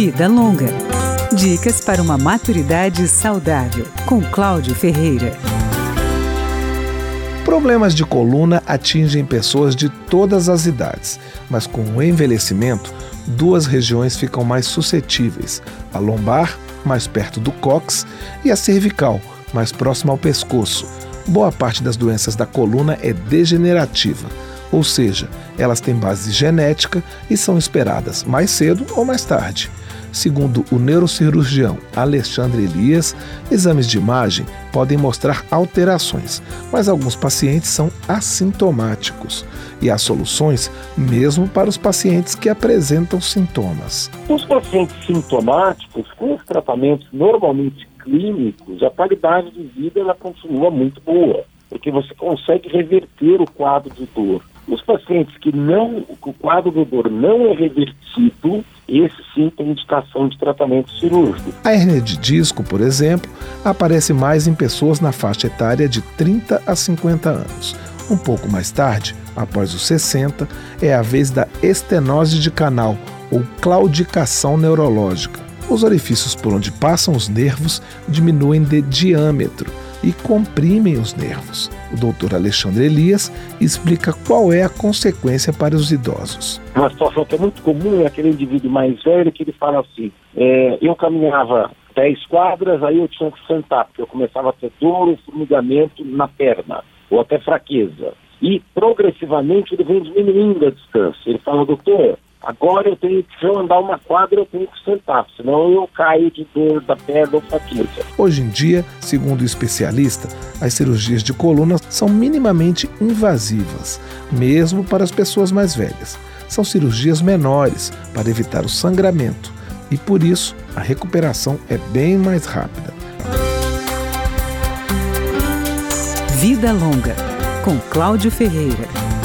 Vida Longa. Dicas para uma maturidade saudável, com Cláudio Ferreira. Problemas de coluna atingem pessoas de todas as idades, mas com o envelhecimento, duas regiões ficam mais suscetíveis: a lombar, mais perto do cóccix, e a cervical, mais próxima ao pescoço. Boa parte das doenças da coluna é degenerativa ou seja, elas têm base genética e são esperadas mais cedo ou mais tarde. Segundo o neurocirurgião Alexandre Elias, exames de imagem podem mostrar alterações, mas alguns pacientes são assintomáticos e há soluções mesmo para os pacientes que apresentam sintomas. Os pacientes sintomáticos, com os tratamentos normalmente clínicos, a qualidade de vida ela continua muito boa, porque você consegue reverter o quadro de dor. Os pacientes que não, o quadro do dor não é revertido, esse sim tem indicação de tratamento cirúrgico. A hernia de disco, por exemplo, aparece mais em pessoas na faixa etária de 30 a 50 anos. Um pouco mais tarde, após os 60, é a vez da estenose de canal ou claudicação neurológica. Os orifícios por onde passam os nervos diminuem de diâmetro e comprimem os nervos. O doutor Alexandre Elias explica qual é a consequência para os idosos. Uma situação que é muito comum é aquele indivíduo mais velho que ele fala assim: é, eu caminhava 10 quadras, aí eu tinha que sentar, porque eu começava a ter dor ou formigamento na perna, ou até fraqueza. E progressivamente ele vem diminuindo a distância. Ele fala, doutor, Agora eu tenho que, se eu andar uma quadra, eu tenho que sentar, senão eu caio de dor da perna ou fraqueza. Hoje em dia, segundo o especialista, as cirurgias de coluna são minimamente invasivas, mesmo para as pessoas mais velhas. São cirurgias menores para evitar o sangramento e por isso a recuperação é bem mais rápida. Vida Longa, com Cláudio Ferreira.